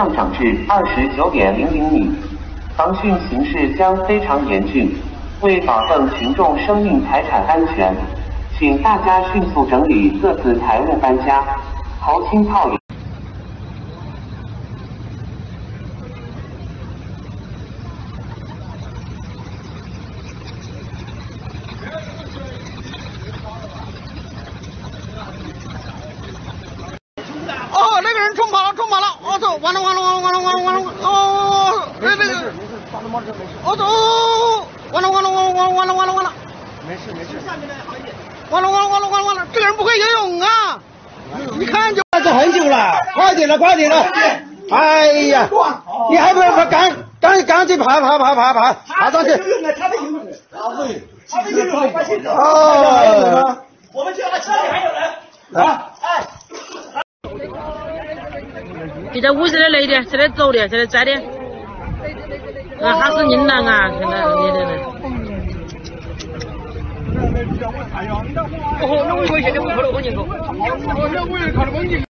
上涨至二十九点零零米，防汛形势将非常严峻。为保证群众生命财产安全，请大家迅速整理各自财物，搬家，投清套里。哦，那个人冲跑了，冲跑了！我操，完了完了完了完了完了完了！哦，那那个，我操，完了完了完了完了完了完了完了！没事没事，下面的好一点。完了完了完了完了完了！这个人不会游泳啊！一看就这很久了，快点了快点了！哎呀，你还不不赶赶赶紧爬爬爬爬爬爬上去！他的游泳，他会，他的游泳发现的。哦，我们去他车里还有人。啊，哎。就在屋子的那点，在那走的，在那摘的。啊，还是宁南啊，现在你的呢。哦，那我以为现在我我也看到风景。